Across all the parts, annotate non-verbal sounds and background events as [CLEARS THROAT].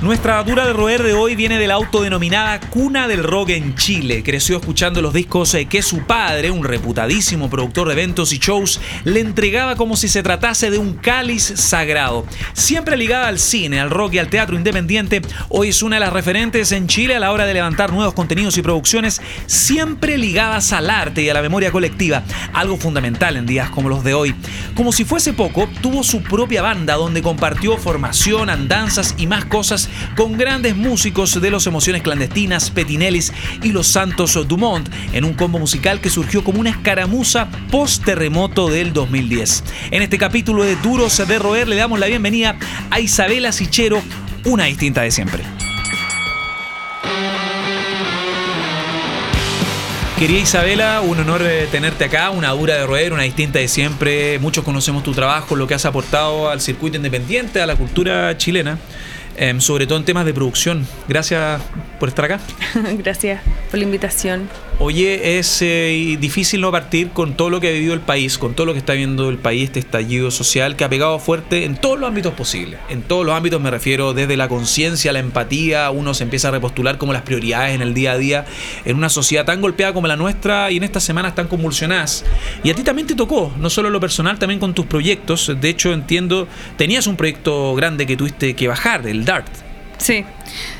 Nuestra dura de roer de hoy viene de la autodenominada cuna del rock en Chile. Creció escuchando los discos eh, que su padre, un reputadísimo productor de eventos y shows, le entregaba como si se tratase de un cáliz sagrado. Siempre ligada al cine, al rock y al teatro independiente, hoy es una de las referentes en Chile a la hora de levantar nuevos contenidos y producciones, siempre ligadas al arte y a la memoria colectiva, algo fundamental en días como los de hoy. Como si fuese poco, tuvo su propia banda donde compartió formación, andanzas y más cosas con grandes músicos de los Emociones Clandestinas, Petinellis y Los Santos Dumont, en un combo musical que surgió como una escaramuza post-terremoto del 2010. En este capítulo de Duros de Roer le damos la bienvenida a Isabela Sichero, una distinta de siempre. Querida Isabela, un honor eh, tenerte acá, una dura de roer, una distinta de siempre. Muchos conocemos tu trabajo, lo que has aportado al circuito independiente, a la cultura chilena. Em, sobre todo en temas de producción. Gracias por estar acá. [LAUGHS] Gracias por la invitación. Oye, es eh, difícil no partir con todo lo que ha vivido el país, con todo lo que está viendo el país, este estallido social que ha pegado fuerte en todos los ámbitos posibles. En todos los ámbitos me refiero desde la conciencia, la empatía, uno se empieza a repostular como las prioridades en el día a día en una sociedad tan golpeada como la nuestra y en estas semanas tan convulsionadas. Y a ti también te tocó, no solo lo personal, también con tus proyectos. De hecho, entiendo, tenías un proyecto grande que tuviste que bajar, el DART. Sí.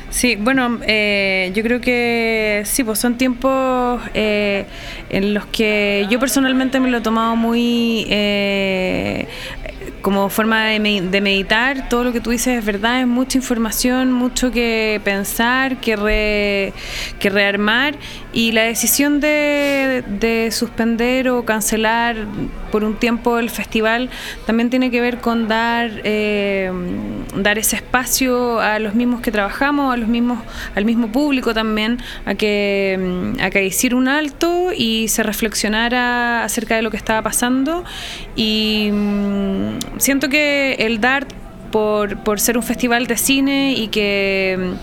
Sí, bueno, eh, yo creo que sí, pues son tiempos eh, en los que yo personalmente me lo he tomado muy eh, como forma de, meditar, todo lo que tú dices es verdad, es mucha información, mucho que pensar, que, que rearmar y la decisión de, suspender o cancelar por un tiempo el festival también tiene que ver con dar, eh, dar ese espacio a los mismos que trabajamos, a los mismos, al mismo público también, a que, a que hiciera un alto y se reflexionara acerca de lo que estaba pasando. Y siento que el DART por, por, ser un festival de cine y que,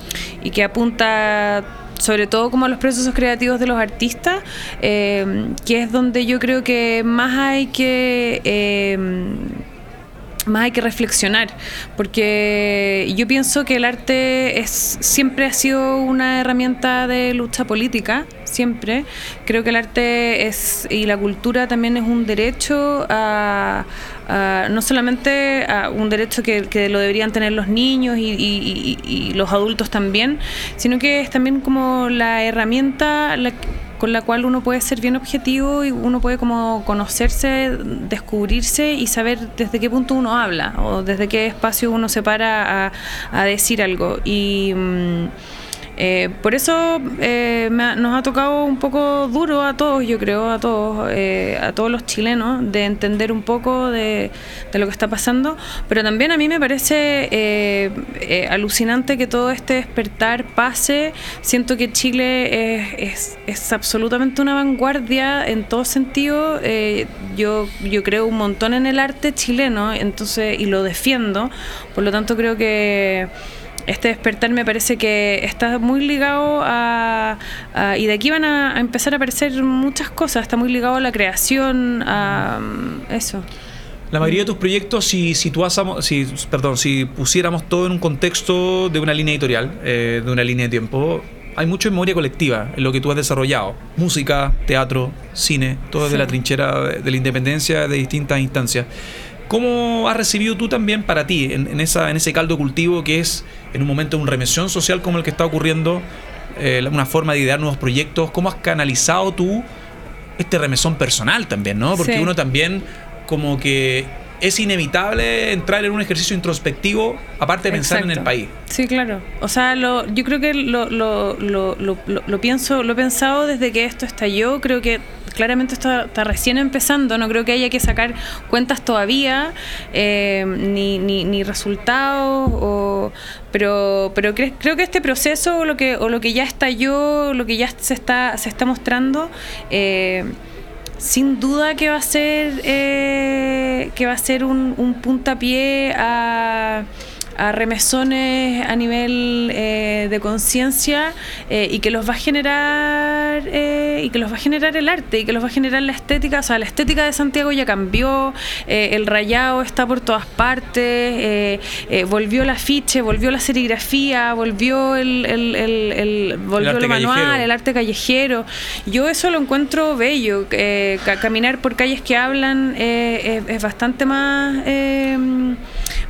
y que apunta sobre todo como los procesos creativos de los artistas, eh, que es donde yo creo que más hay que... Más hay que reflexionar, porque yo pienso que el arte es siempre ha sido una herramienta de lucha política, siempre. Creo que el arte es y la cultura también es un derecho a, no solamente un derecho que, lo deberían tener los niños y, los adultos también, sino que es también como la herramienta con la cual uno puede ser bien objetivo y uno puede como conocerse, descubrirse y saber desde qué punto uno habla o desde qué espacio uno se para a, decir algo. Y. Mm, eh, por eso eh, nos ha tocado un poco duro a todos, yo creo, a todos, eh, a todos los chilenos, de entender un poco de, lo que está pasando. Pero también a mí me parece alucinante que todo este despertar pase. Siento que Chile es, es, absolutamente una vanguardia en todo sentido. yo, yo creo un montón en el arte chileno, entonces y lo defiendo. Por lo tanto, creo que este despertar me parece que está muy ligado a, y de aquí van a, empezar a aparecer muchas cosas, está muy ligado a la creación, a eso. La mayoría de tus proyectos, si situásemos, si, perdón, si pusiéramos todo en un contexto de una línea editorial, eh, de una línea de tiempo, hay mucho memoria colectiva en lo que tú has desarrollado. Música, teatro, cine, todo desde la trinchera de la independencia de distintas instancias. ¿Cómo has recibido tú también para ti en, esa, en ese caldo cultivo que es en un momento de un remesión social como el que está ocurriendo, eh, una forma de idear nuevos proyectos? ¿Cómo has canalizado tú este remesón personal también, no? Porque uno también como que es inevitable entrar en un ejercicio introspectivo, aparte de pensar en el país. Sí, claro. O sea, lo, yo creo que lo, lo, lo, lo, pienso, lo he pensado desde que esto estalló. Creo que claramente está, recién empezando, no creo que haya que sacar cuentas todavía, eh, ni, ni, resultados, pero, pero creo que este proceso o lo que, o lo que ya estalló, lo que ya se está, se está mostrando, eh, sin duda que va a ser, eh, que va a ser un puntapié a a remesones a nivel eh, de conciencia eh, y que los va a generar eh, y que los va a generar el arte y que los va a generar la estética. O sea, la estética de Santiago ya cambió, el rayado está por todas partes, volvió el afiche, volvió la serigrafía, volvió el, el, volvió lo manual, el arte callejero. Yo eso lo encuentro bello. caminar por calles que hablan es, bastante más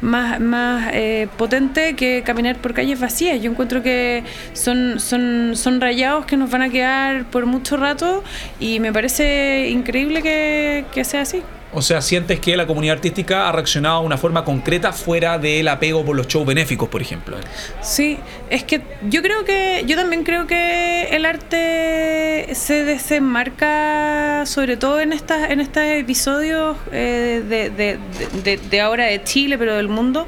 más, más eh, potente que caminar por calles vacías. Yo encuentro que son, son, son rayados que nos van a quedar por mucho rato y me parece increíble que, que sea así. O sea, sientes que la comunidad artística ha reaccionado de una forma concreta fuera del apego por los shows benéficos, por ejemplo. Sí, es que yo creo que, yo también creo que el arte se desenmarca, sobre todo en estas, en estos episodios eh, de, ahora de Chile, pero del mundo.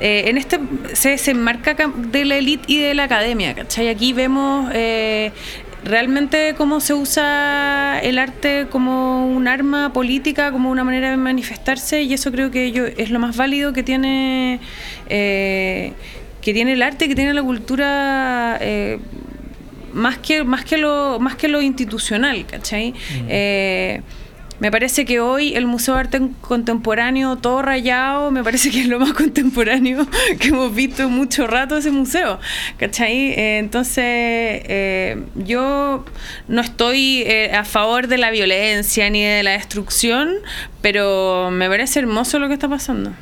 Eh, en este se desenmarca de la élite y de la academia, ¿cachai? Aquí vemos eh, realmente cómo se usa el arte como un arma política, como una manera de manifestarse, y eso creo que yo, es lo más válido que tiene, eh, que tiene el arte, que tiene la cultura. Eh, más que, más que lo más que lo institucional, ¿cachai? Eh, me parece que hoy el Museo de Arte Contemporáneo, todo rayado, me parece que es lo más [LAUGHS] contemporáneo que hemos visto en mucho rato ese museo. ¿Cachai? Eh, entonces, eh, yo no estoy eh, a favor de la violencia ni de la destrucción, pero me parece hermoso lo que está pasando.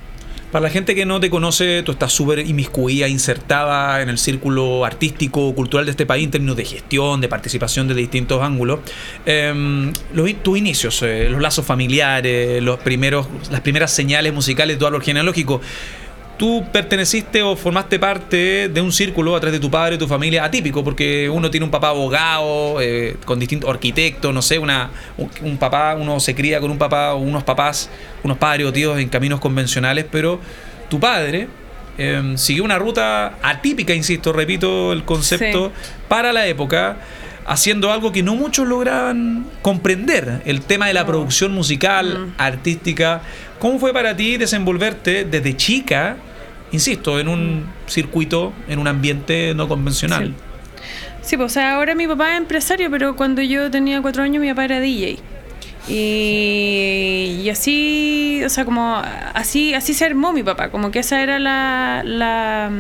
Para la gente que no te conoce, tú estás súper inmiscuida, insertada en el círculo artístico, cultural de este país en términos de gestión, de participación de distintos ángulos. Em, los, tus inicios, eh, los lazos familiares, los primeros, las primeras señales musicales tu árbol genealógico tú perteneciste o formaste parte de un círculo a través de tu padre y tu familia atípico, porque uno tiene un papá abogado, eh, con distintos arquitectos, no sé, una, un, papá, uno se cría con un papá o unos papás, unos padres o tíos en caminos convencionales, pero tu padre em, siguió una ruta atípica, insisto, repito el concepto, para la época haciendo algo que no muchos lograban comprender, el tema de la producción musical, mm. artística. ¿Cómo fue para ti desenvolverte desde chica, insisto, en un circuito, en un ambiente no convencional? Sí. pues ahora mi papá es empresario, pero cuando yo tenía cuatro años mi papá era DJ. Y, así, o sea, como así, así se armó mi papá, como que esa era la, la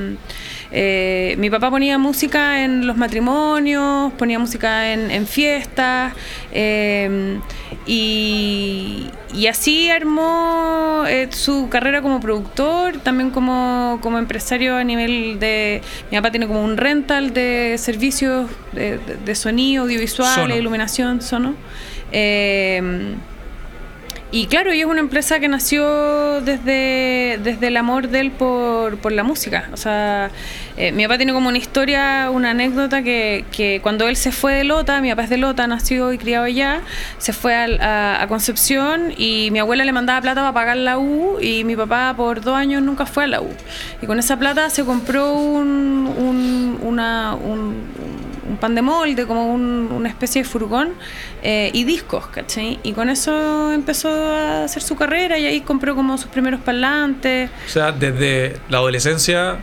eh, mi papá ponía música en los matrimonios, ponía música en, fiestas eh, y, así armó eh, su carrera como productor, también como, empresario a nivel de... Mi papá tiene como un rental de servicios de, sonido, audiovisual, iluminación, sono. Y claro, ella es una empresa que nació desde, desde el amor de él por, por la música. O sea, eh, mi papá tiene como una historia, una anécdota que, que, cuando él se fue de Lota, mi papá es de Lota, nació y criado allá, se fue a, Concepción y mi abuela le mandaba plata para pagar la U y mi papá por dos años nunca fue a la U. Y con esa plata se compró un, un, un un pan de molde, como una especie de furgón, eh, y discos, ¿cachai? Y con eso empezó a hacer su carrera y ahí compró como sus primeros parlantes. O sea, desde la adolescencia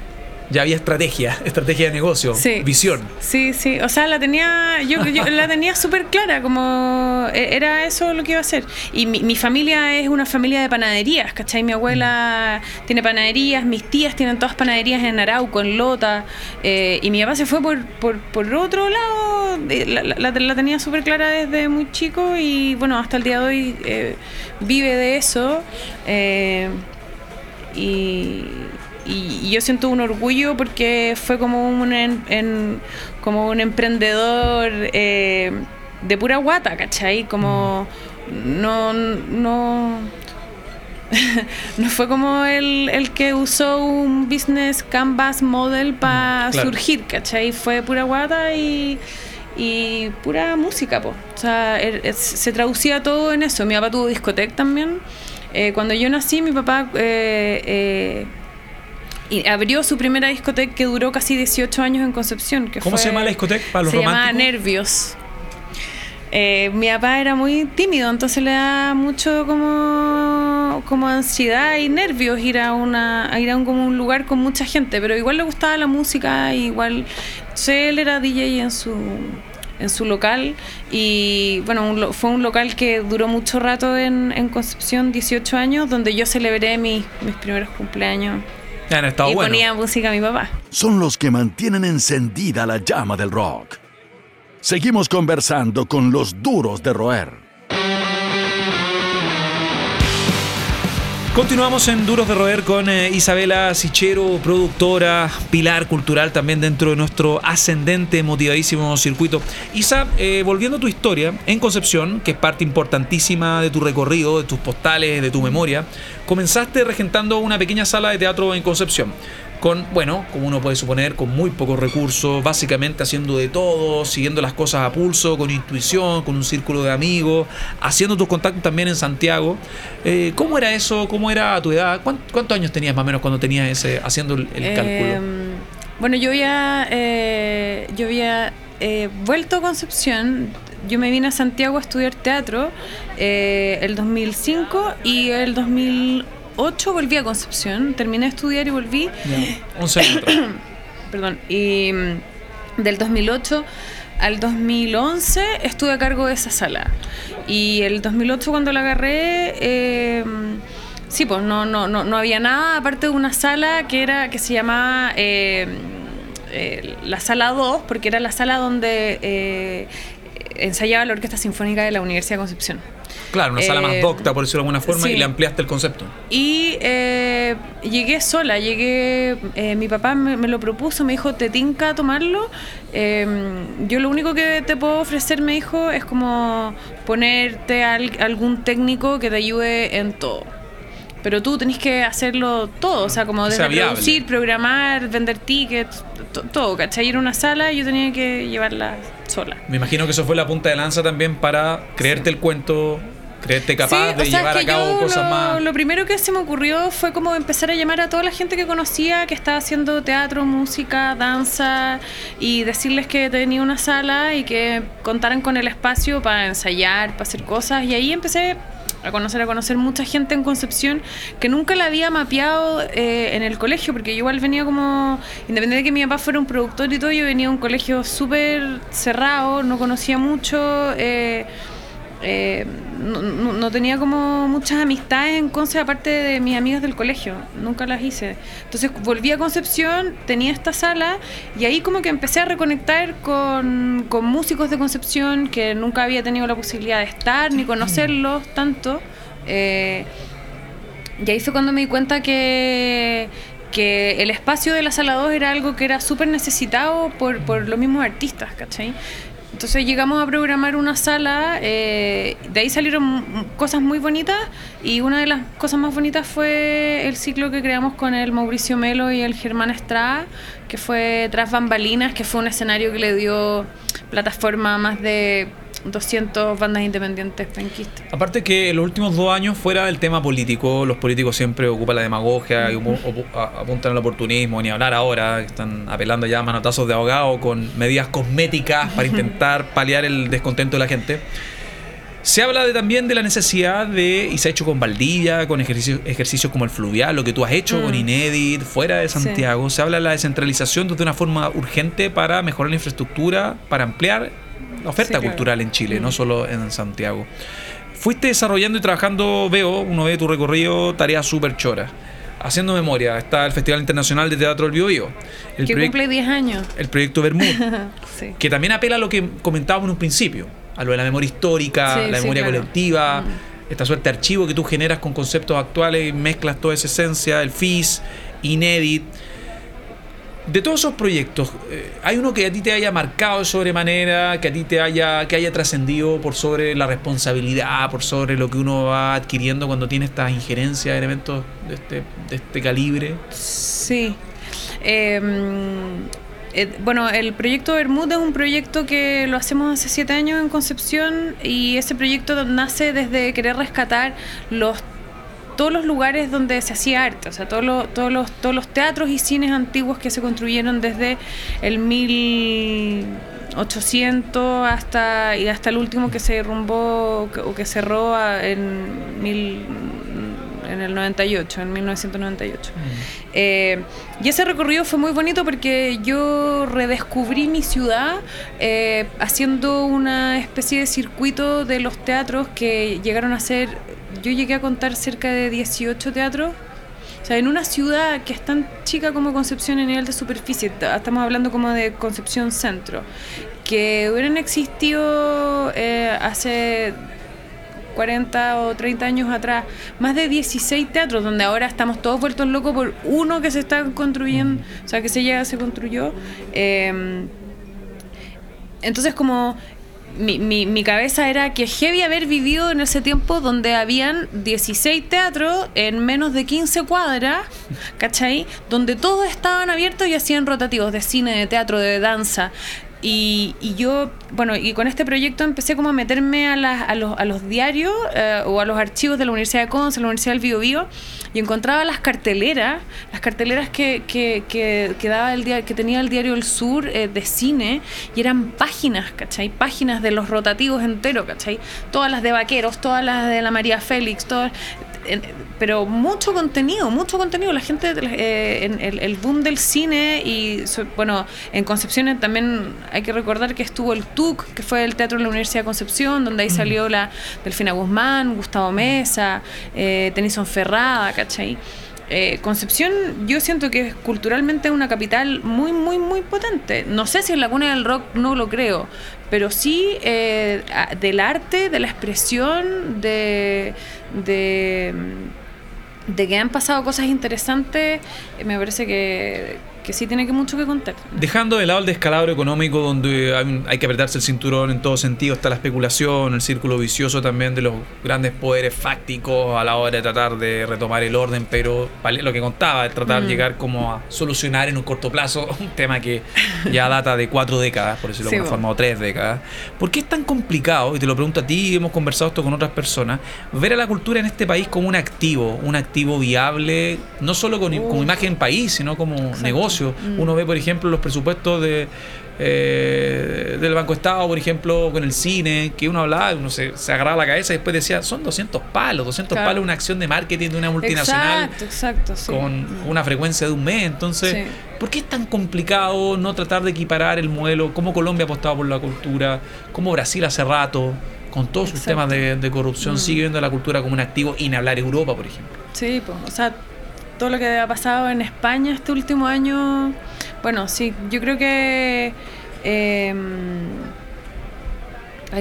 ya había estrategia, estrategia de negocio, visión. Sí, sí, o sea, la tenía, yo, [LAUGHS] la tenía súper clara, como e, era eso lo que iba a hacer. Y mi, familia es una familia de panaderías, ¿cachai? Mi abuela tiene panaderías, mis tías tienen todas panaderías en Arauco, en Lota, eh, y mi papá se fue por, por, otro lado, eh, la, la, tenía súper clara desde muy chico y bueno, hasta el día de hoy eh, vive de eso. y y, yo siento un orgullo porque fue como un, en, como un emprendedor eh, de pura guata, ¿cachai? Como no, no, [LAUGHS] no fue como el, el, que usó un business canvas model para surgir, ¿cachai? Fue pura guata y, y pura música, po. O sea, er, se traducía todo en eso. Mi papá tuvo discoteca también. Eh, cuando yo nací, mi papá... Eh, y abrió su primera discoteca que duró casi 18 años en Concepción. Que ¿Cómo se llama la discoteca para los Se llama Nervios. Eh, mi papá era muy tímido, entonces le da mucho como como, ansiedad y nervios ir a una a ir a un, como un lugar con mucha gente, pero igual le gustaba la música, igual él era DJ en su en su local y bueno, fue un local que duró mucho rato en, en Concepción, 18 años, donde yo celebré mis, mis primeros cumpleaños. Y ponía música a mi papá. Son los que mantienen encendida la llama del rock. Seguimos conversando con los duros de roer. Continuamos en Duros de Roer con eh, Isabela Sichero, productora, pilar cultural también dentro de nuestro ascendente, motivadísimo circuito. Isa, eh, volviendo a tu historia, en Concepción, que es parte importantísima de tu recorrido, de tus postales, de tu memoria, comenzaste regentando una pequeña sala de teatro en Concepción con, bueno, como uno puede suponer, con muy pocos recursos, básicamente haciendo de todo, siguiendo las cosas a pulso, con intuición, con un círculo de amigos, haciendo tus contactos también en Santiago. Eh, ¿Cómo era eso? ¿Cómo era a tu edad? ¿Cuántos años tenías más o menos cuando tenías ese, haciendo el, cálculo? Em, bueno, yo había, eh, yo había eh, vuelto a Concepción, yo me vine a Santiago a estudiar teatro el 2005 y el 2008 2008 volví a Concepción, terminé de estudiar y volví. Un segundo. [COUGHS] Perdón. Y mm, del 2008 al 2011 estuve a cargo de esa sala. Y el 2008 cuando la agarré, eh, sí, pues no, no, no, no había nada aparte de una sala que era que se llamaba eh, eh, la sala 2, porque era la sala donde ensayaba la Orquesta Sinfónica de la Universidad de Concepción. Claro, una sala más eh, docta, por decirlo de alguna forma, y le ampliaste el concepto. Y eh, llegué sola, llegué, eh, mi papá me, lo propuso, me dijo, ¿te tinca tomarlo? yo lo único que te puedo ofrecer, me dijo, es como ponerte algún técnico que te ayude en todo pero tú tenés que hacerlo todo, o sea, como desde producir, programar, vender tickets, todo, ¿cachai? Ir a una sala y yo tenía que llevarla sola. Me imagino que eso fue la punta de lanza también para creerte el cuento creerte capaz de llevar a cabo cosas más. Lo primero que se me ocurrió fue como empezar a llamar a toda la gente que conocía que estaba haciendo teatro, música, danza y decirles que tenía una sala y que contaran con el espacio para ensayar, para hacer cosas. Y ahí empecé a conocer, a conocer mucha gente en Concepción que nunca la había mapeado eh, en el colegio, porque yo igual venía como, independiente de que mi papá fuera un productor y todo, yo venía a un colegio súper cerrado, no conocía mucho. Eh, eh, no, tenía como muchas amistades en Conce aparte de mis amigas del colegio, nunca las hice. Entonces volví a Concepción, tenía esta sala y ahí como que empecé a reconectar con, músicos de Concepción que nunca había tenido la posibilidad de estar ni conocerlos tanto. Eh, y ahí fue cuando me di cuenta que, que el espacio de la sala 2 era algo que era súper necesitado por, por los mismos artistas, ¿cachai? Entonces llegamos a programar una sala, eh, de ahí salieron cosas muy bonitas y una de las cosas más bonitas fue el ciclo que creamos con el Mauricio Melo y el Germán Estrada, que fue Tras Bambalinas, que fue un escenario que le dio plataforma más de 200 bandas independientes penquistas. Aparte que en los últimos dos años, fuera del tema político, los políticos siempre ocupan la demagogia y apuntan al oportunismo, ni hablar ahora, están apelando ya a manotazos de ahogado con medidas cosméticas para [LAUGHS] intentar paliar el descontento de la gente. Se habla de, también de la necesidad de, y se ha hecho con Valdivia, con ejercicios, ejercicios como el fluvial, lo que tú has hecho con mm. Inédit, fuera de Santiago. Se habla de la descentralización de una forma urgente para mejorar la infraestructura, para ampliar la oferta cultural en Chile, no mm. solo en Santiago. Fuiste desarrollando y trabajando, veo, uno ve tu recorrido, tareas súper choras. Haciendo memoria, está el Festival Internacional de Teatro del Bio, El que cumple 10 años. El proyecto Bermud, [LAUGHS] que también apela a lo que comentábamos en un principio, a lo de la memoria histórica, la memoria colectiva, mm. esta suerte de archivo que tú generas con conceptos actuales y mezclas toda esa esencia, el FIS, Inédit. De todos esos proyectos, eh, ¿hay uno que a ti te haya marcado sobremanera, que a ti te haya, que haya trascendido por sobre la responsabilidad, por sobre lo que uno va adquiriendo cuando tiene estas injerencias de elementos de este, de este calibre? Sí. Em, eh, bueno, el proyecto Bermuda es un proyecto que lo hacemos hace siete años en Concepción y ese proyecto nace desde querer rescatar los todos los lugares donde se hacía arte, o sea, todos los, todos los, todos los teatros y cines antiguos que se construyeron desde el 1800 hasta, y hasta el último que se derrumbó o que cerró en en el 98, en 1998. Eh, y ese recorrido fue muy bonito porque yo redescubrí mi ciudad eh, haciendo una especie de circuito de los teatros que llegaron a ser, yo llegué a contar cerca de 18 teatros. O sea, en una ciudad que es tan chica como Concepción en nivel de superficie, estamos hablando como de Concepción Centro, que hubieran existido eh, hace 40 o 30 años atrás, más de 16 teatros, donde ahora estamos todos vueltos locos por uno que se está construyendo, o sea, que se llega, se construyó. Em, entonces, como mi, mi, mi, cabeza era que heavy haber vivido en ese tiempo donde habían 16 teatros en menos de 15 cuadras, ¿cachai? Donde todos estaban abiertos y hacían rotativos de cine, de teatro, de danza. Y, y, yo, bueno, y con este proyecto empecé como a meterme a, a, los, a los, diarios eh, o a los archivos de la Universidad de Conce, la Universidad del Bio, Bio y encontraba las carteleras, las carteleras que, que, que, daba el día, que tenía el diario El Sur eh, de cine, y eran páginas, ¿cachai? Páginas de los rotativos enteros, ¿cachai? Todas las de Vaqueros, todas las de la María Félix, todas pero mucho contenido, mucho contenido. La gente, eh, en el, boom del cine y, bueno, en Concepción también hay que recordar que estuvo el TUC, que fue el Teatro de la Universidad de Concepción, donde ahí salió la Delfina Guzmán, Gustavo Mesa, eh, Tennyson Ferrada, ¿cachai? Eh, Concepción yo siento que es culturalmente una capital muy, muy, muy potente. No sé si en la cuna del rock no lo creo, pero sí eh, del arte, de la expresión, de, de, de que han pasado cosas interesantes, eh, me parece que, que sí tiene que mucho que contar. Dejando de lado el descalabro económico donde hay, que apretarse el cinturón en todo sentido, está la especulación, el círculo vicioso también de los grandes poderes fácticos a la hora de tratar de retomar el orden, pero lo que contaba, es tratar de mm. llegar como a solucionar en un corto plazo [LAUGHS] un tema que ya data de cuatro décadas, por decirlo de alguna forma, o tres décadas. ¿Por qué es tan complicado, y te lo pregunto a ti, hemos conversado esto con otras personas, ver a la cultura en este país como un activo, un activo viable, no solo con, como imagen país, sino como negocio? Mm. Uno ve, por ejemplo, los presupuestos de, eh, del Banco Estado, por ejemplo, con el cine, que uno hablaba, uno se, agarraba la cabeza y después decía, son 200 palos, 200 palos una acción de marketing de una multinacional exacto, con una frecuencia de un mes. Entonces, ¿por qué es tan complicado no tratar de equiparar el modelo? ¿Cómo Colombia ha apostado por la cultura? ¿Cómo Brasil hace rato? Con todos sus temas de, corrupción, mm. sigue viendo la cultura como un activo y hablar Europa, por ejemplo. Sí, pues, o sea, todo lo que ha pasado en España este último año, bueno, sí, yo creo que... Eh,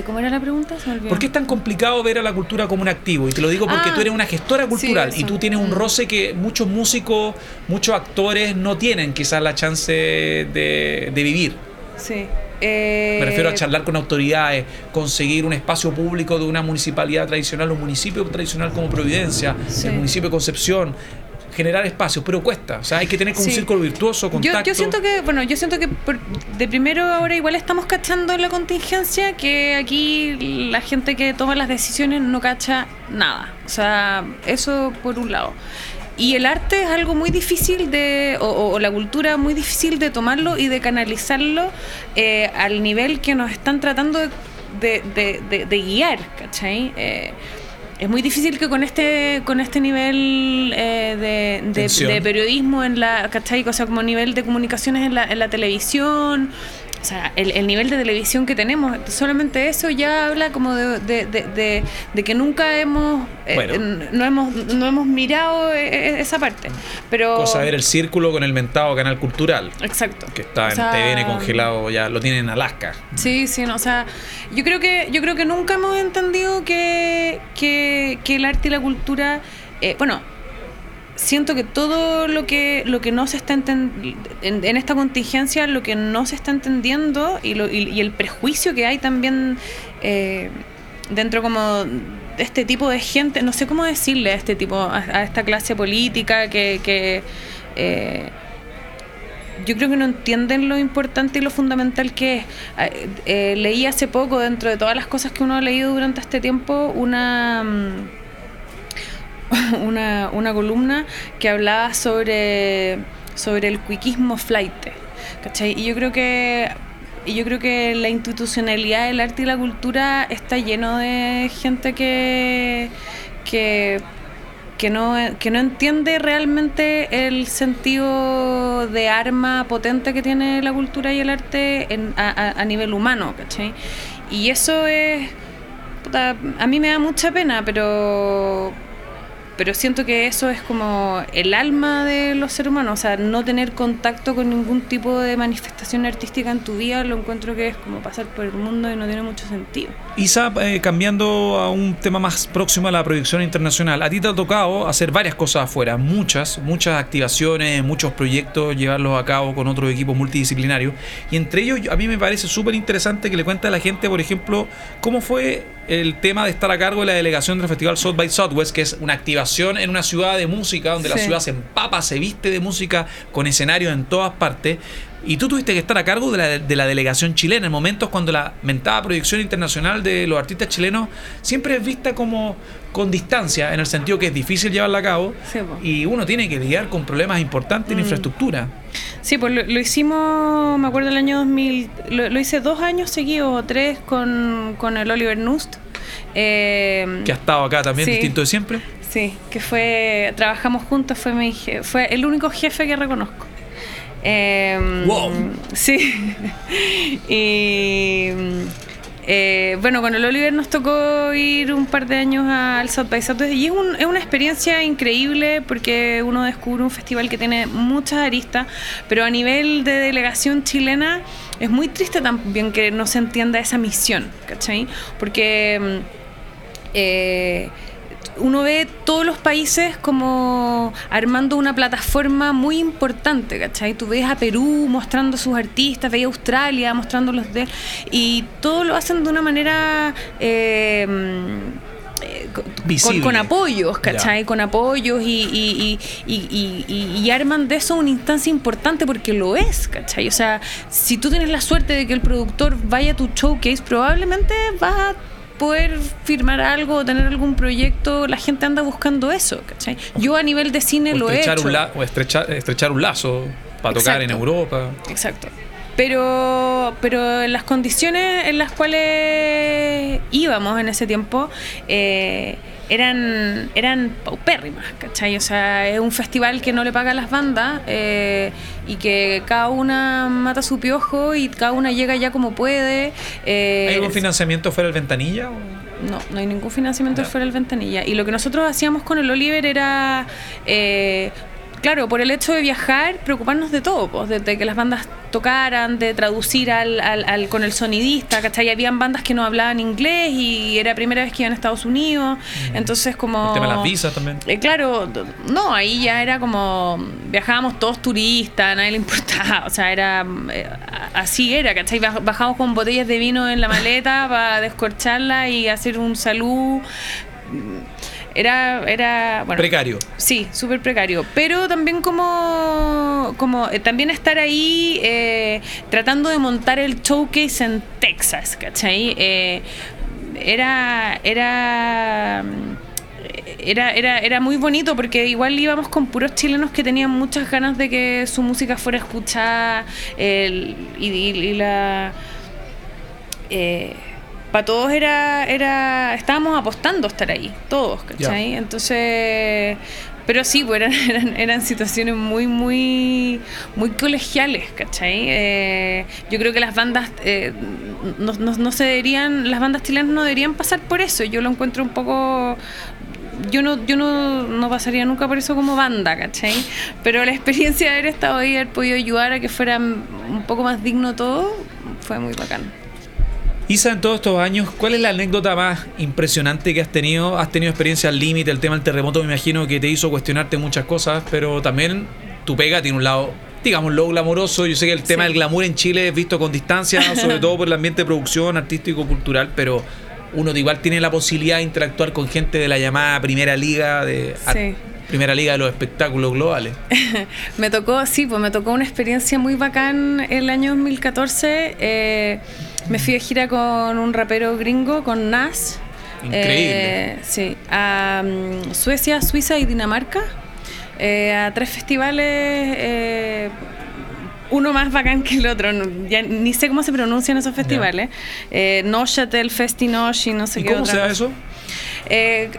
¿Cómo era la pregunta? ¿Por qué es tan complicado ver a la cultura como un activo? Y te lo digo porque ah, tú eres una gestora cultural y tú tienes un mm. roce que muchos músicos, muchos actores no tienen quizás la chance de, vivir. Sí. Me refiero a eh, charlar con autoridades, conseguir un espacio público de una municipalidad tradicional, un municipio tradicional como Providencia, el municipio de Concepción, generar espacios, pero cuesta. O sea, hay que tener como un círculo virtuoso, contacto. Yo, yo siento que, bueno, yo siento que de primero ahora igual estamos cachando la contingencia, que aquí la gente que toma las decisiones no cacha nada. O sea, eso por un lado. Y el arte es algo muy difícil de, o, la cultura muy difícil de tomarlo y de canalizarlo eh, al nivel que nos están tratando de, de, de, guiar, ¿cachai? Eh, es muy difícil que con este con este nivel eh, de, periodismo en la ¿cachai? O sea, como nivel de comunicaciones en la, en la televisión o sea, el, nivel de televisión que tenemos, solamente eso ya habla como de, que nunca hemos, eh, no hemos no hemos mirado eh, eh, esa parte. Pero cosa ver el círculo con el mentado canal cultural. Exacto. Que está en TVN congelado, ya lo tienen en Alaska. Sí, sí, no, o sea, yo creo que yo creo que nunca hemos entendido que, que, que el arte y la cultura bueno, siento que todo lo que lo que no se está en, en, esta contingencia lo que no se está entendiendo y, lo, y, el prejuicio que hay también eh, dentro como de este tipo de gente no sé cómo decirle a este tipo a, esta clase política que, que eh, yo creo que no entienden lo importante y lo fundamental que es. Eh, leí hace poco, dentro de todas las cosas que uno ha leído durante este tiempo, una mm, [LAUGHS] una, una columna que hablaba sobre, sobre el cuiquismo flight. Y yo creo que y yo creo que la institucionalidad del arte y la cultura está lleno de gente que, que, que no, que no entiende realmente el sentido de arma potente que tiene la cultura y el arte a, nivel humano, ¿cachai? Y eso es... a mí me da mucha pena, pero pero siento que eso es como el alma de los seres humanos, o sea, no tener contacto con ningún tipo de manifestación artística en tu vida, lo encuentro que es como pasar por el mundo y no tiene mucho sentido. Isa, eh, cambiando a un tema más próximo a la proyección internacional, a ti te ha tocado hacer varias cosas afuera, muchas, muchas activaciones, muchos proyectos, llevarlos a cabo con otros equipos multidisciplinarios, y entre ellos a mí me parece súper interesante que le cuente a la gente, por ejemplo, cómo fue el tema de estar a cargo de la delegación del Festival South by Southwest, que es una activación en una ciudad de música, donde la ciudad se empapa, se viste de música, con escenarios en todas partes. Y tú tuviste que estar a cargo de la, de la, delegación chilena en momentos cuando la mentada proyección internacional de los artistas chilenos siempre es vista como con distancia, en el sentido que es difícil llevarla a cabo y uno tiene que lidiar con problemas importantes en mm. infraestructura. Sí, pues lo, hicimos, me acuerdo el año 2000, lo, hice dos años seguidos o tres con, con el Oliver Nust. Eh, que ha estado acá también, distinto de siempre. Sí, que fue, trabajamos juntos, fue, mi, fue el único jefe que reconozco. Eh, wow. Sí. [LAUGHS] y eh, bueno, con el Oliver nos tocó ir un par de años al South by Southwest y es, es, una experiencia increíble porque uno descubre un festival que tiene muchas aristas, pero a nivel de delegación chilena es muy triste también que no se entienda esa misión, ¿cachai? Porque... Mm, eh, uno ve todos los países como armando una plataforma muy importante, ¿cachai? Tú ves a Perú mostrando sus artistas, ves a Australia mostrando los de... Y todo lo hacen de una manera... Eh, con, apoyos, ¿cachai? Con apoyos y, y, arman de eso una instancia importante porque lo es, ¿cachai? O sea, si tú tienes la suerte de que el productor vaya a tu showcase, probablemente vas a poder firmar algo o tener algún proyecto, la gente anda buscando eso, ¿cachai? Yo a nivel de cine lo he hecho. o estrechar, estrechar un lazo para tocar en Europa. Exacto. Pero, pero las condiciones en las cuales íbamos en ese tiempo, eh, eran, eran paupérrimas, ¿cachai? O sea, es un festival que no le paga a las bandas eh, y que cada una mata su piojo y cada una llega ya como puede. Eh, ¿Hay algún financiamiento fuera del ventanilla? No, no hay ningún financiamiento fuera del ventanilla. Y lo que nosotros hacíamos con el Oliver era eh, claro, por el hecho de viajar, preocuparnos de todo, pues, de, que las bandas tocaran, de traducir al, al, con el sonidista, ¿cachai? Habían bandas que no hablaban inglés y era la primera vez que iban a Estados Unidos, mm. entonces como... El tema de las visas también. Eh, claro, no, ahí ya era como, viajábamos todos turistas, a nadie le [LAUGHS] importaba, o sea, era, eh, así era, ¿cachai? Bajábamos con botellas de vino en la maleta [LAUGHS] para descorcharla y hacer un salud era, era bueno, precario. Sí, súper precario. Pero también como, como eh, también estar ahí eh, tratando de montar el showcase en Texas, ¿cachai? Eh, era, era era, era, era muy bonito porque igual íbamos con puros chilenos que tenían muchas ganas de que su música fuera escuchada y, y, la para todos era, era, estábamos apostando a estar ahí, todos, ¿cachai? Entonces, pero sí, pues [LAUGHS] eran, eran, situaciones muy, muy, muy colegiales, ¿cachai? Eh, yo creo que las bandas eh, no, no, se deberían, las bandas chilenas no deberían pasar por eso. Yo lo encuentro un poco yo no, yo no, no, pasaría nunca por eso como banda, ¿cachai? Pero la experiencia de haber estado ahí, haber podido ayudar a que fuera un poco más digno todo, fue muy bacán. Isa, en todos estos años, ¿cuál es la anécdota más impresionante que has tenido? Has tenido experiencia al límite, el tema del terremoto me imagino que te hizo cuestionarte muchas cosas, pero también tu pega tiene un lado, digamos, lo glamoroso. Yo sé que el tema del glamour en Chile es visto con distancia, [LAUGHS] sobre todo por el ambiente de producción artístico, cultural, pero uno igual tiene la posibilidad de interactuar con gente de la llamada primera liga de primera liga de los espectáculos globales. [LAUGHS] me tocó, sí, pues me tocó una experiencia muy bacán el año 2014. Eh, me fui de gira con un rapero gringo, con Nas. Increíble. Eh, sí, a mm, Suecia, Suiza y Dinamarca. Eh, a tres festivales uno más bacán que el otro. Ya ni sé cómo se pronuncian esos festivales. Yeah. Eh, Festi Festinosh y no sé ¿Y qué. ¿Cómo se da eso? Eh,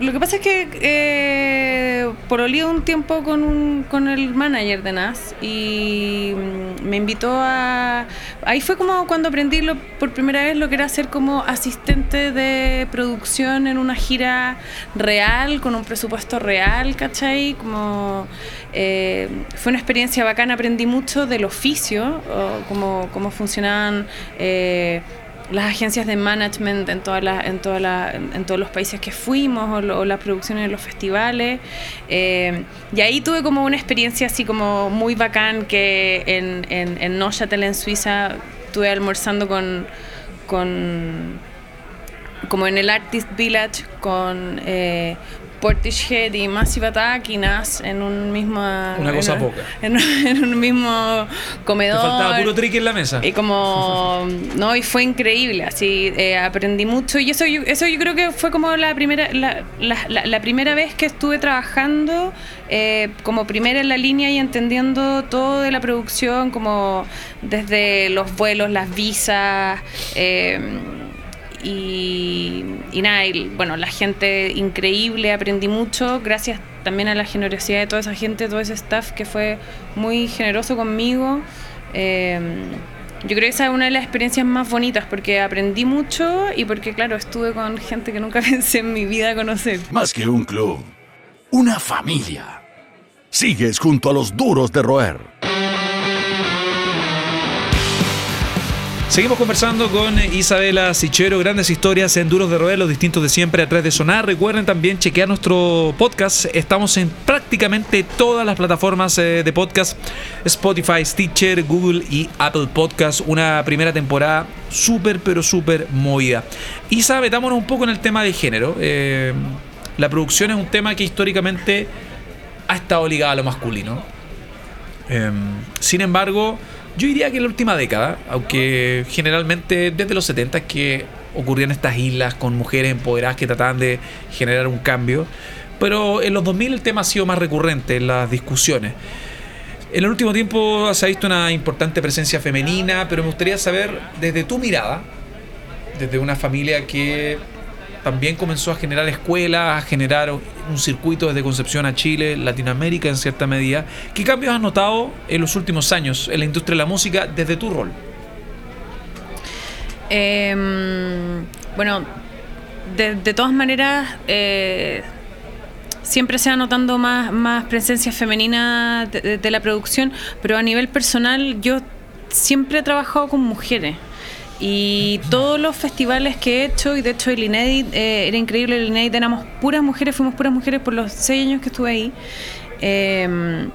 lo que pasa es que eh, olí un tiempo con, un, con el manager de NAS y mm, me invitó a... Ahí fue como cuando aprendí lo, por primera vez lo que era ser como asistente de producción en una gira real, con un presupuesto real, ¿cachai? Como, eh, fue una experiencia bacana, aprendí mucho del oficio, o cómo, cómo funcionaban... Eh, las agencias de management en, todas las, en, toda en, todos los países que fuimos o, las producciones en los festivales. Eh, y ahí tuve como una experiencia así como muy bacán que en, en, en Neuchâtel en Suiza estuve almorzando con, con como en el Artist Village con eh, Portishead y Massive Attack y Nas en un mismo una cosa poca. [LAUGHS] en, un mismo comedor. Te faltaba puro triqui en la mesa. Y como [LAUGHS] no y fue increíble así eh, aprendí mucho. Y eso yo, eso yo creo que fue como la primera la, la, la, primera vez que estuve trabajando eh, como primera en la línea y entendiendo todo de la producción como desde los vuelos las visas eh, y, nada, bueno, la gente increíble, aprendí mucho, gracias también a la generosidad de toda esa gente, todo ese staff que fue muy generoso conmigo. Eh, yo creo que esa es una de las experiencias más bonitas porque aprendí mucho y porque, claro, estuve con gente que nunca [LAUGHS] pensé en mi vida conocer. Más que un club, una familia. Sigues junto a los duros de roer. Seguimos conversando con Isabela Sichero, grandes historias en Duros de Roer, los distintos de siempre a través de Sonar. Recuerden también chequear nuestro podcast. Estamos en prácticamente todas las plataformas eh, de podcast: Spotify, Stitcher, Google y Apple Podcast. Una primera temporada súper, pero súper movida. Isa, metámonos un poco en el tema de género. Eh, la producción es un tema que históricamente ha estado ligado a lo masculino. Em, sin embargo, yo diría que en la última década, aunque generalmente desde los 70 que ocurrían estas islas con mujeres empoderadas que trataban de generar un cambio, pero en los 2000 el tema ha sido más recurrente en las discusiones. En el último tiempo se ha visto una importante presencia femenina, pero me gustaría saber desde tu mirada, desde una familia que también comenzó a generar escuelas, a generar un circuito desde Concepción a Chile, Latinoamérica en cierta medida. ¿Qué cambios has notado en los últimos años en la industria de la música desde tu rol? Em, bueno, de, todas maneras, eh, siempre se va notando más, más presencia femenina de la producción, pero a nivel personal yo siempre he trabajado con mujeres. Y todos los festivales que he hecho, y de hecho el Inédit eh, era increíble, el Inédit éramos puras mujeres, fuimos puras mujeres por los seis años que estuve ahí. Em,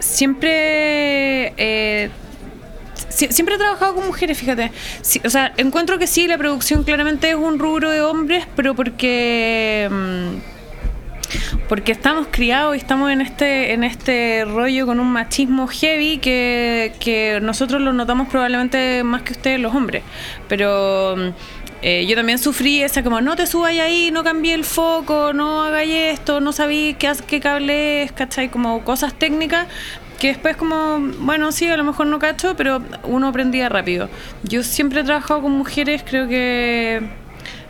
siempre... Eh, siempre he trabajado con mujeres, fíjate. o sea, encuentro que sí, la producción claramente es un rubro de hombres, pero porque... Em, porque estamos criados y estamos en este en este rollo con un machismo heavy que, que nosotros lo notamos probablemente más que ustedes los hombres pero eh, yo también sufrí esa como no te subas ahí, no cambié el foco, no hagáis esto, no sabí qué, qué cable es, ¿cachai? Como cosas técnicas que después como, bueno, sí, a lo mejor no cacho, pero uno aprendía rápido. Yo siempre he trabajado con mujeres, creo que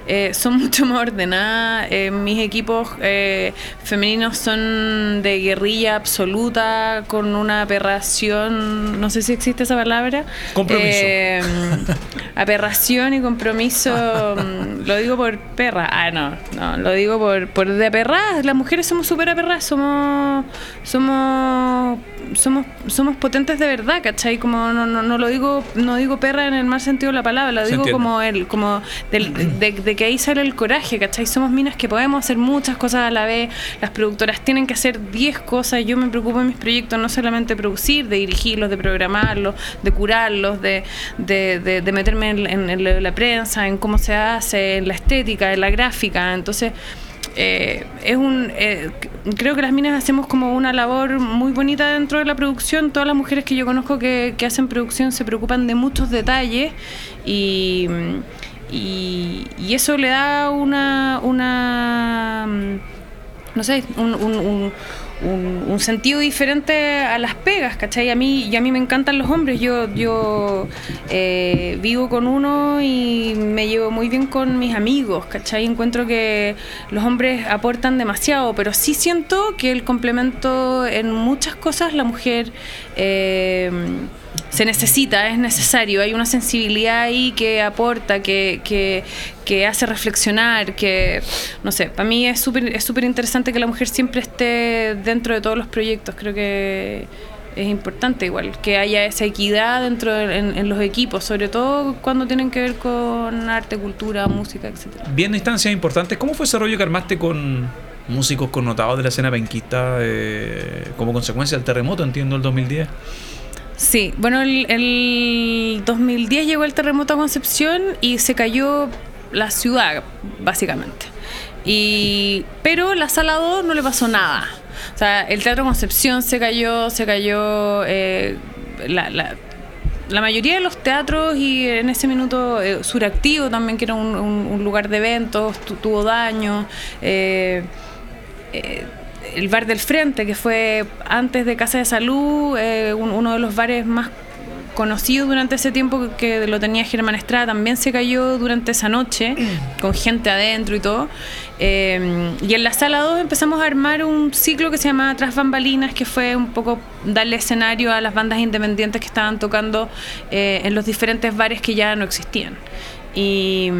eh, son [LAUGHS] mucho más ordenadas. Eh, mis equipos eh, femeninos son de guerrilla absoluta, con una aperración, no sé si existe esa palabra. Compromiso. aperración y compromiso, mm, lo digo por perra. Ah, no, no, lo digo por, por de aperradas. Las mujeres somos súper aperradas, somos, somos somos, somos potentes de verdad, ¿cachai? Como no, no, no, lo digo, no digo perra en el mal sentido de la palabra, lo digo como el, como de, que ahí sale el coraje, ¿cachai? Somos minas que podemos hacer muchas cosas a la vez, las productoras tienen que hacer 10 cosas, yo me preocupo en mis proyectos no solamente producir, de dirigirlos, de programarlos, de curarlos, de, de, meterme en, la prensa, en cómo se hace, en la estética, en la gráfica, entonces eh, es un eh, creo que las minas hacemos como una labor muy bonita dentro de la producción todas las mujeres que yo conozco que, hacen producción se preocupan de muchos detalles y, y, eso le da una una no sé un, un, sentido diferente a las pegas, ¿cachai? A mí, y a mí me encantan los hombres, yo, yo eh, vivo con uno y me llevo muy bien con mis amigos, ¿cachai? Encuentro que los hombres aportan demasiado, pero sí siento que el complemento en muchas cosas la mujer... Eh, se necesita, es necesario, hay una sensibilidad ahí que aporta, que, que, hace reflexionar, que, no sé, para mí es súper es súper interesante que la mujer siempre esté dentro de todos los proyectos, creo que es importante igual, que haya esa equidad dentro en, los equipos, sobre todo cuando tienen que ver con arte, cultura, música, etcétera. Viendo instancias importantes, ¿cómo fue ese rollo que armaste con músicos connotados de la escena penquista eh, como consecuencia del terremoto, entiendo, el 2010? Sí, bueno, el, 2010 llegó el terremoto a Concepción y se cayó la ciudad, básicamente. Y, pero la sala 2 no le pasó nada. O sea, el Teatro Concepción se cayó, se cayó eh, la, la, mayoría de los teatros y en ese minuto eh, Suractivo también, que era un, lugar de eventos, tuvo daño. Eh, eh el bar del frente, que fue antes de Casa de Salud, eh, uno de los bares más conocidos durante ese tiempo que lo tenía Germán Estrada, también se cayó durante esa noche, [CLEARS THROAT] con gente adentro y todo. Eh, y en la sala 2 empezamos a armar un ciclo que se llamaba Tras Bambalinas, que fue un poco darle escenario a las bandas independientes que estaban tocando eh, en los diferentes bares que ya no existían. Y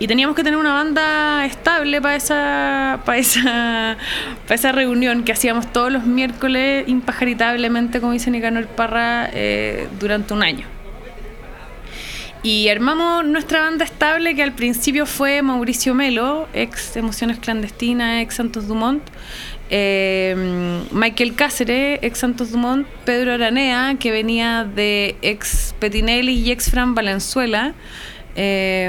y teníamos que tener una banda estable para esa, para esa, para esa reunión que hacíamos todos los miércoles impajaritablemente, como dice Nicanor Parra, eh, durante un año. Y armamos nuestra banda estable, que al principio fue Mauricio Melo, ex Emociones Clandestinas, ex Santos Dumont, eh, Michael Cáceres, ex Santos Dumont, Pedro Aranea, que venía de ex Petinelli y ex Fran Valenzuela. Eh,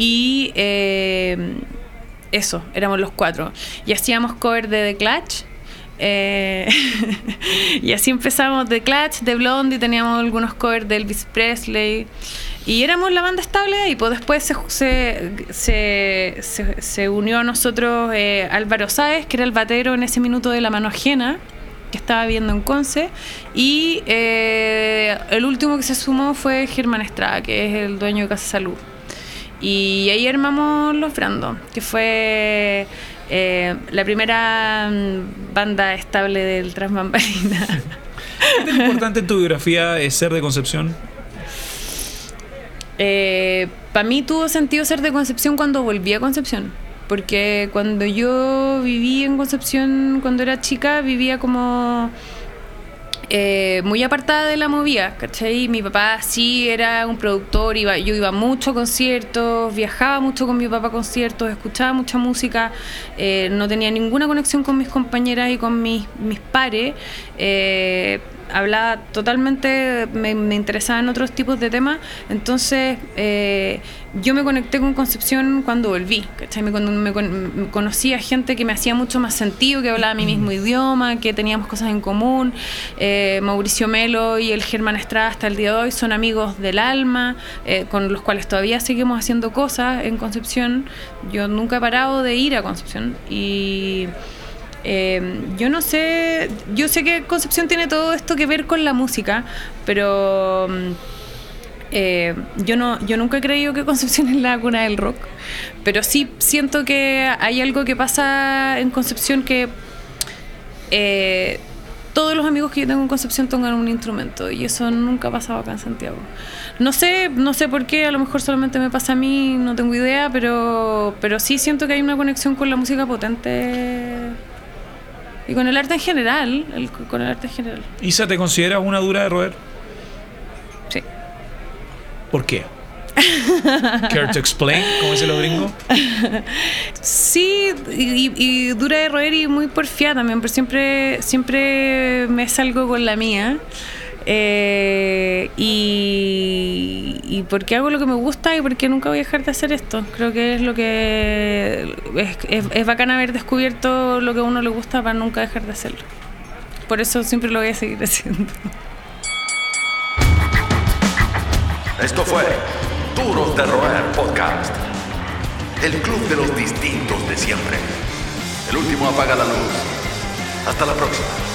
y eh, eso, éramos los cuatro. Y hacíamos cover de The Clutch. Eh, [LAUGHS] y así empezamos The Clutch, The Blondie, teníamos algunos covers de Elvis Presley. Y éramos la banda estable y pues después se, se, se, unió a nosotros eh, Álvaro Sáez, que era el batero en ese minuto de La Mano Ajena, que estaba viendo en Conce. Y el último que se sumó fue Germán Estrada, que es el dueño de Casa Salud. Y ahí armamos Los Brando, que fue eh, la primera mm, banda estable del Transbambalina. ¿Qué tan importante en tu biografía es ser de Concepción? Eh, Para mí tuvo sentido ser de Concepción cuando volví a Concepción. Porque cuando yo viví en Concepción, cuando era chica, vivía como eh, muy apartada de la movida, ¿cachai? Mi papá sí era un productor, iba, yo iba mucho a conciertos, viajaba mucho con mi papá a conciertos, escuchaba mucha música, eh, no tenía ninguna conexión con mis compañeras y con mis, mis pares. Eh, hablaba totalmente, me, interesaba en otros tipos de temas, entonces eh, yo me conecté con Concepción cuando volví, ¿cachai? Me, me, me, conocí a gente que me hacía mucho más sentido, que hablaba mi mismo idioma, que teníamos cosas en común. Eh, Mauricio Melo y el Germán Estrada hasta el día de hoy son amigos del alma, eh, con los cuales todavía seguimos haciendo cosas en Concepción. Yo nunca he parado de ir a Concepción y... Eh, yo no sé, yo sé que Concepción tiene todo esto que ver con la música, pero mm, eh, yo no, yo nunca he creído que Concepción [LAUGHS] es la cuna del rock, pero sí siento que hay algo que pasa en Concepción que eh, todos los amigos que yo tengo en Concepción tocan un instrumento y eso nunca ha pasado acá en Santiago. No sé, no sé por qué, a lo mejor solamente me pasa a mí, no tengo idea, pero, pero sí siento que hay una conexión con la música potente y con el arte en general, con el arte en general. ¿Isa te consideras una dura de roer? Sí. ¿Por qué? Care to explain, como dicen los gringos. Sí, y, dura de roer y muy porfiada también, pero siempre, siempre me salgo con la mía. Eh, y, y porque hago lo que me gusta y porque nunca voy a dejar de hacer esto. Creo que es lo que es, es, bacán haber descubierto lo que a uno le gusta para nunca dejar de hacerlo. Por eso siempre lo voy a seguir [LAUGHS] haciendo. Esto fue Duros de Roer Podcast, el club de los distintos de siempre. El último apaga la luz. Hasta la próxima.